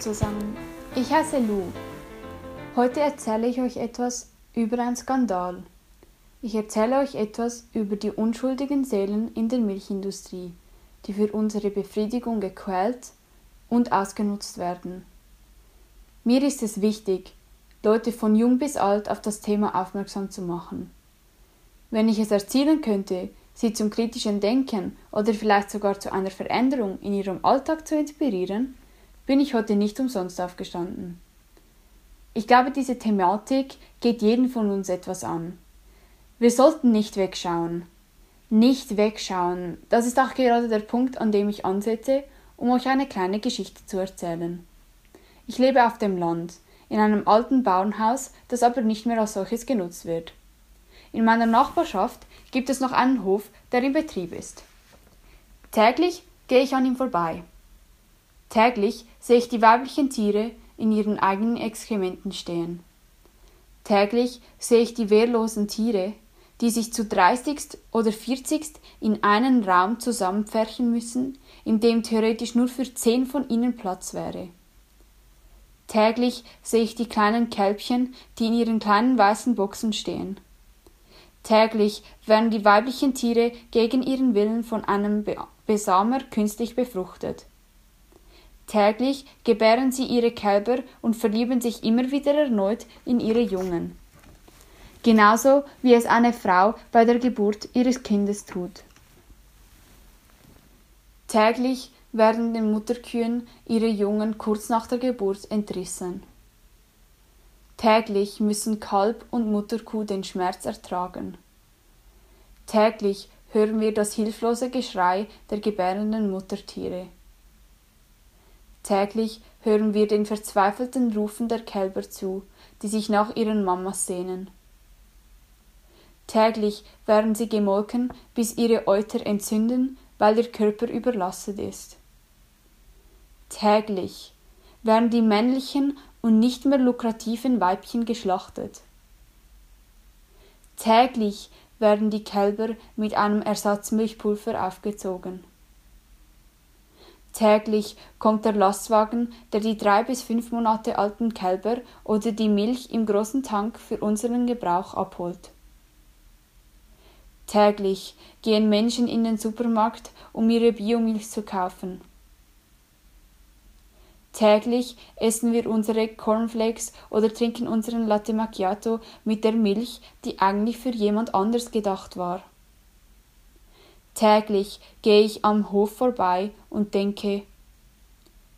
Zusammen, ich heiße Lou. Heute erzähle ich euch etwas über einen Skandal. Ich erzähle euch etwas über die unschuldigen Seelen in der Milchindustrie, die für unsere Befriedigung gequält und ausgenutzt werden. Mir ist es wichtig, Leute von jung bis alt auf das Thema aufmerksam zu machen. Wenn ich es erzielen könnte, sie zum kritischen Denken oder vielleicht sogar zu einer Veränderung in ihrem Alltag zu inspirieren, bin ich heute nicht umsonst aufgestanden. Ich glaube, diese Thematik geht jeden von uns etwas an. Wir sollten nicht wegschauen. Nicht wegschauen, das ist auch gerade der Punkt, an dem ich ansetze, um euch eine kleine Geschichte zu erzählen. Ich lebe auf dem Land, in einem alten Bauernhaus, das aber nicht mehr als solches genutzt wird. In meiner Nachbarschaft gibt es noch einen Hof, der in Betrieb ist. Täglich gehe ich an ihm vorbei. Täglich sehe ich die weiblichen Tiere in ihren eigenen Exkrementen stehen. Täglich sehe ich die wehrlosen Tiere, die sich zu dreißigst oder vierzigst in einen Raum zusammenpferchen müssen, in dem theoretisch nur für zehn von ihnen Platz wäre. Täglich sehe ich die kleinen Kälbchen, die in ihren kleinen weißen Boxen stehen. Täglich werden die weiblichen Tiere gegen ihren Willen von einem Besamer künstlich befruchtet. Täglich gebären sie ihre Kälber und verlieben sich immer wieder erneut in ihre Jungen. Genauso wie es eine Frau bei der Geburt ihres Kindes tut. Täglich werden den Mutterkühen ihre Jungen kurz nach der Geburt entrissen. Täglich müssen Kalb und Mutterkuh den Schmerz ertragen. Täglich hören wir das hilflose Geschrei der gebärenden Muttertiere. Täglich hören wir den verzweifelten Rufen der Kälber zu, die sich nach ihren Mamas sehnen. Täglich werden sie gemolken, bis ihre Euter entzünden, weil ihr Körper überlastet ist. Täglich werden die männlichen und nicht mehr lukrativen Weibchen geschlachtet. Täglich werden die Kälber mit einem Ersatzmilchpulver aufgezogen. Täglich kommt der Lastwagen, der die drei bis fünf Monate alten Kälber oder die Milch im großen Tank für unseren Gebrauch abholt. Täglich gehen Menschen in den Supermarkt, um ihre Biomilch zu kaufen. Täglich essen wir unsere Cornflakes oder trinken unseren Latte Macchiato mit der Milch, die eigentlich für jemand anders gedacht war. Täglich gehe ich am Hof vorbei und denke,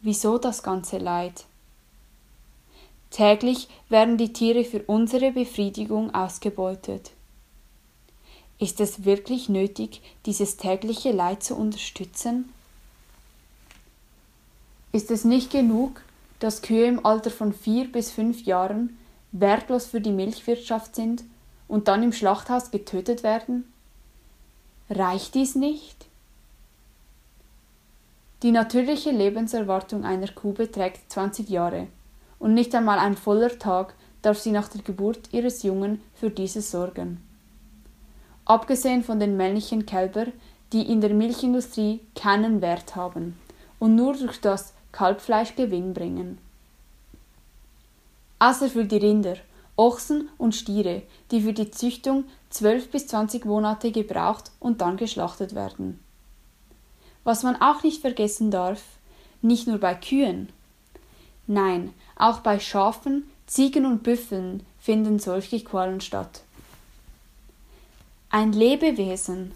wieso das ganze Leid? Täglich werden die Tiere für unsere Befriedigung ausgebeutet. Ist es wirklich nötig, dieses tägliche Leid zu unterstützen? Ist es nicht genug, dass Kühe im Alter von vier bis fünf Jahren wertlos für die Milchwirtschaft sind und dann im Schlachthaus getötet werden? Reicht dies nicht? Die natürliche Lebenserwartung einer Kuh beträgt 20 Jahre, und nicht einmal ein voller Tag darf sie nach der Geburt ihres Jungen für dieses sorgen. Abgesehen von den männlichen Kälber, die in der Milchindustrie keinen Wert haben und nur durch das Kalbfleisch Gewinn bringen. Außer für die Rinder Ochsen und Stiere, die für die Züchtung 12 bis 20 Monate gebraucht und dann geschlachtet werden. Was man auch nicht vergessen darf, nicht nur bei Kühen. Nein, auch bei Schafen, Ziegen und Büffeln finden solche Qualen statt. Ein Lebewesen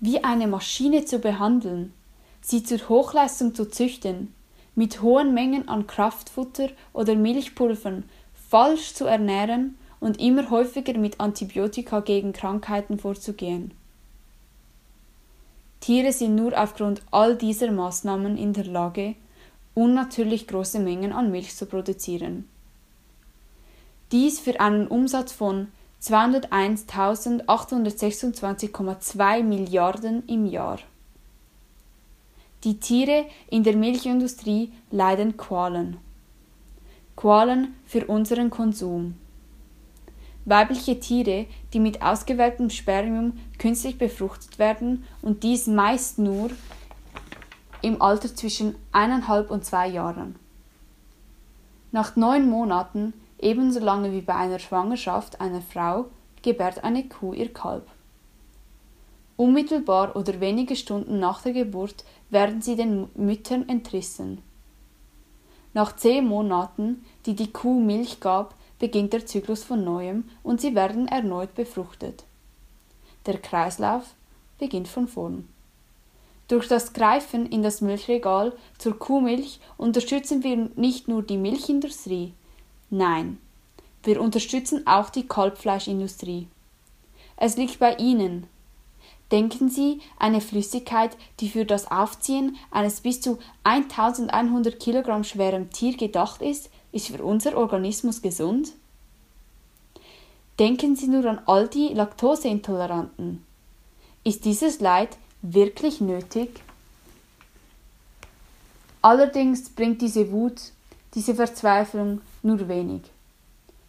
wie eine Maschine zu behandeln, sie zur Hochleistung zu züchten, mit hohen Mengen an Kraftfutter oder Milchpulvern falsch zu ernähren und immer häufiger mit Antibiotika gegen Krankheiten vorzugehen. Tiere sind nur aufgrund all dieser Maßnahmen in der Lage, unnatürlich große Mengen an Milch zu produzieren. Dies für einen Umsatz von 201.826,2 Milliarden im Jahr. Die Tiere in der Milchindustrie leiden Qualen. Qualen für unseren Konsum. Weibliche Tiere, die mit ausgewähltem Spermium künstlich befruchtet werden und dies meist nur im Alter zwischen eineinhalb und zwei Jahren. Nach neun Monaten, ebenso lange wie bei einer Schwangerschaft einer Frau, gebärt eine Kuh ihr Kalb. Unmittelbar oder wenige Stunden nach der Geburt werden sie den Müttern entrissen. Nach zehn Monaten, die die Kuh Milch gab, beginnt der Zyklus von neuem und sie werden erneut befruchtet. Der Kreislauf beginnt von vorn. Durch das Greifen in das Milchregal zur Kuhmilch unterstützen wir nicht nur die Milchindustrie, nein, wir unterstützen auch die Kalbfleischindustrie. Es liegt bei Ihnen. Denken Sie, eine Flüssigkeit, die für das Aufziehen eines bis zu 1100 Kilogramm schweren Tier gedacht ist, ist für unser Organismus gesund? Denken Sie nur an all die Laktoseintoleranten. Ist dieses Leid wirklich nötig? Allerdings bringt diese Wut, diese Verzweiflung nur wenig.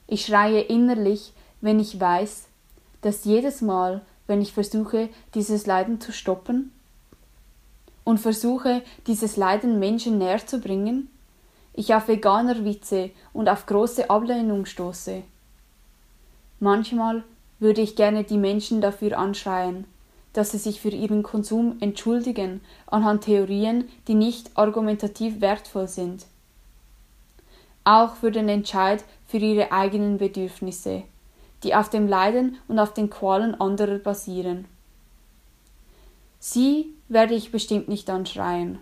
Ich schreie innerlich, wenn ich weiß, dass jedes Mal, wenn ich versuche, dieses Leiden zu stoppen und versuche, dieses Leiden Menschen näher zu bringen, ich auf Veganer-Witze und auf große Ablehnung stoße. Manchmal würde ich gerne die Menschen dafür anschreien, dass sie sich für ihren Konsum entschuldigen anhand Theorien, die nicht argumentativ wertvoll sind. Auch für den Entscheid für ihre eigenen Bedürfnisse, die auf dem Leiden und auf den Qualen anderer basieren. Sie werde ich bestimmt nicht anschreien.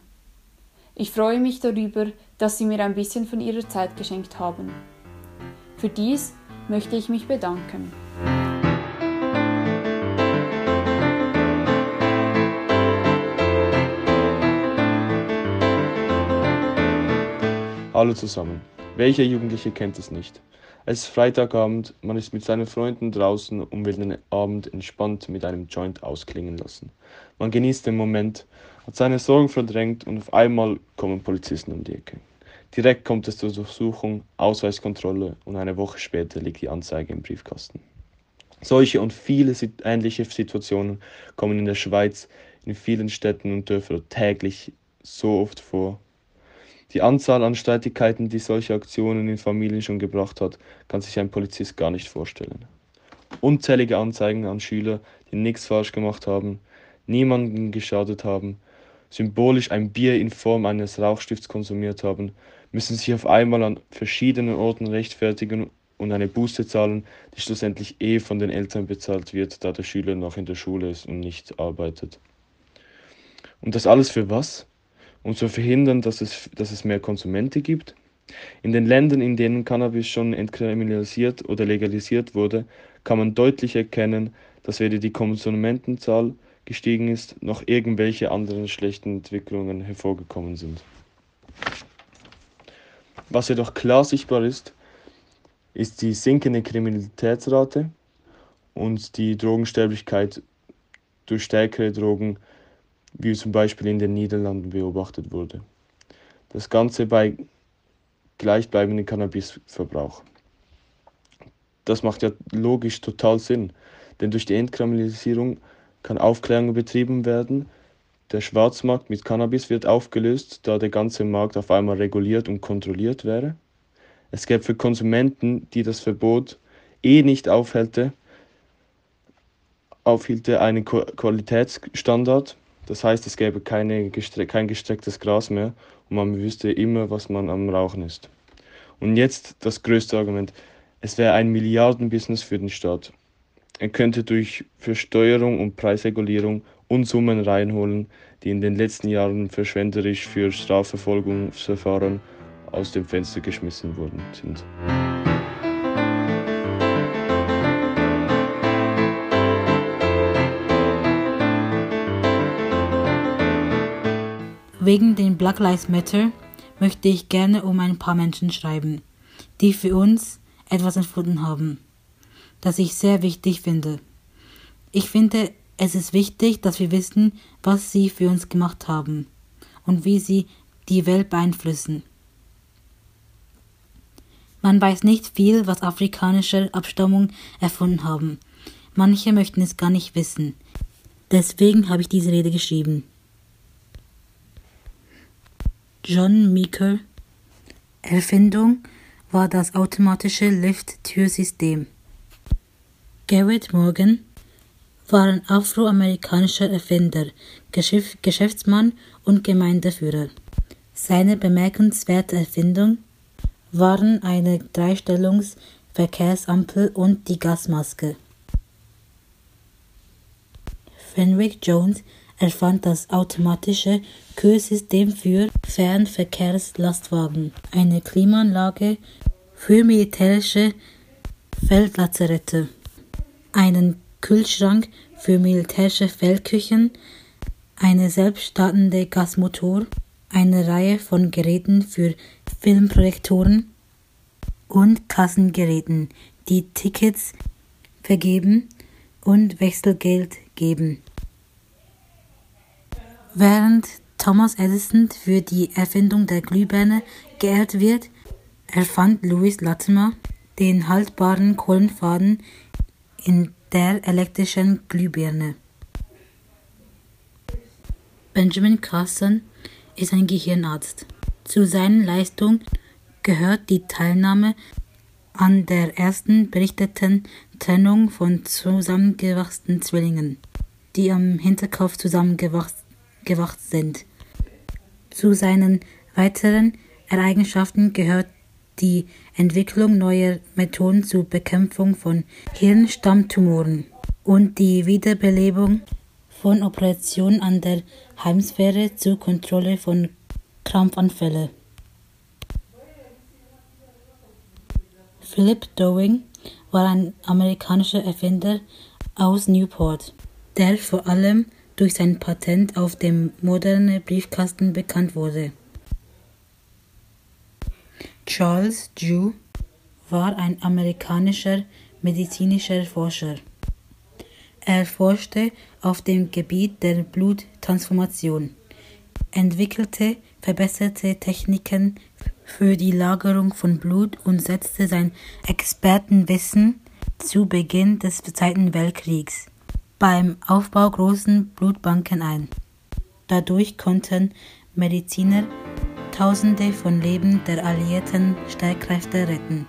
Ich freue mich darüber, dass Sie mir ein bisschen von Ihrer Zeit geschenkt haben. Für dies möchte ich mich bedanken. Hallo zusammen. Welcher Jugendliche kennt es nicht? Es ist Freitagabend, man ist mit seinen Freunden draußen und will den Abend entspannt mit einem Joint ausklingen lassen. Man genießt den Moment, hat seine Sorgen verdrängt und auf einmal kommen Polizisten um die Ecke. Direkt kommt es zur Durchsuchung, Ausweiskontrolle und eine Woche später liegt die Anzeige im Briefkasten. Solche und viele ähnliche Situationen kommen in der Schweiz in vielen Städten und Dörfern täglich so oft vor die Anzahl an Streitigkeiten, die solche Aktionen in Familien schon gebracht hat, kann sich ein Polizist gar nicht vorstellen. Unzählige Anzeigen an Schüler, die nichts falsch gemacht haben, niemanden geschadet haben, symbolisch ein Bier in Form eines Rauchstifts konsumiert haben, müssen sich auf einmal an verschiedenen Orten rechtfertigen und eine Buße zahlen, die schlussendlich eh von den Eltern bezahlt wird, da der Schüler noch in der Schule ist und nicht arbeitet. Und das alles für was? Um zu verhindern, dass es, dass es mehr Konsumenten gibt. In den Ländern, in denen Cannabis schon entkriminalisiert oder legalisiert wurde, kann man deutlich erkennen, dass weder die Konsumentenzahl gestiegen ist, noch irgendwelche anderen schlechten Entwicklungen hervorgekommen sind. Was jedoch klar sichtbar ist, ist die sinkende Kriminalitätsrate und die Drogensterblichkeit durch stärkere Drogen wie zum Beispiel in den Niederlanden beobachtet wurde. Das Ganze bei gleichbleibendem Cannabisverbrauch. Das macht ja logisch total Sinn, denn durch die Entkriminalisierung kann Aufklärung betrieben werden. Der Schwarzmarkt mit Cannabis wird aufgelöst, da der ganze Markt auf einmal reguliert und kontrolliert wäre. Es gäbe für Konsumenten, die das Verbot eh nicht aufhälte, aufhielte einen Qualitätsstandard das heißt, es gäbe keine kein gestrecktes Gras mehr und man wüsste immer, was man am Rauchen ist. Und jetzt das größte Argument. Es wäre ein Milliardenbusiness für den Staat. Er könnte durch Versteuerung und Preisregulierung Unsummen reinholen, die in den letzten Jahren verschwenderisch für Strafverfolgungsverfahren aus dem Fenster geschmissen worden sind. Wegen den Black Lives Matter möchte ich gerne um ein paar Menschen schreiben, die für uns etwas empfunden haben, das ich sehr wichtig finde. Ich finde, es ist wichtig, dass wir wissen, was sie für uns gemacht haben und wie sie die Welt beeinflussen. Man weiß nicht viel, was afrikanische Abstammung erfunden haben. Manche möchten es gar nicht wissen. Deswegen habe ich diese Rede geschrieben. John Meeker Erfindung war das automatische Lift-Türsystem. Garrett Morgan war ein afroamerikanischer Erfinder, Geschäftsmann und Gemeindeführer. Seine bemerkenswerte Erfindung waren eine Dreistellungs-Verkehrsampel und die Gasmaske. Fenwick Jones erfand das automatische Kühlsystem für Fernverkehrslastwagen, eine Klimaanlage für militärische Feldlazarette, einen Kühlschrank für militärische Feldküchen, eine selbststartende Gasmotor, eine Reihe von Geräten für Filmprojektoren und Kassengeräten, die Tickets vergeben und Wechselgeld geben. Während Thomas Edison für die Erfindung der Glühbirne geehrt wird, erfand Louis Latimer den haltbaren Kohlenfaden in der elektrischen Glühbirne. Benjamin Carson ist ein Gehirnarzt. Zu seinen Leistungen gehört die Teilnahme an der ersten berichteten Trennung von zusammengewachsenen Zwillingen, die am Hinterkopf zusammengewachsen gewacht sind. Zu seinen weiteren Eigenschaften gehört die Entwicklung neuer Methoden zur Bekämpfung von Hirnstammtumoren und die Wiederbelebung von Operationen an der Heimsphäre zur Kontrolle von Krampfanfällen. Philip Dowing war ein amerikanischer Erfinder aus Newport, der vor allem durch sein Patent auf dem moderne Briefkasten bekannt wurde. Charles Drew war ein amerikanischer medizinischer Forscher. Er forschte auf dem Gebiet der Bluttransformation, entwickelte verbesserte Techniken für die Lagerung von Blut und setzte sein Expertenwissen zu Beginn des Zweiten Weltkriegs beim Aufbau großen Blutbanken ein. Dadurch konnten Mediziner Tausende von Leben der alliierten Streitkräfte retten.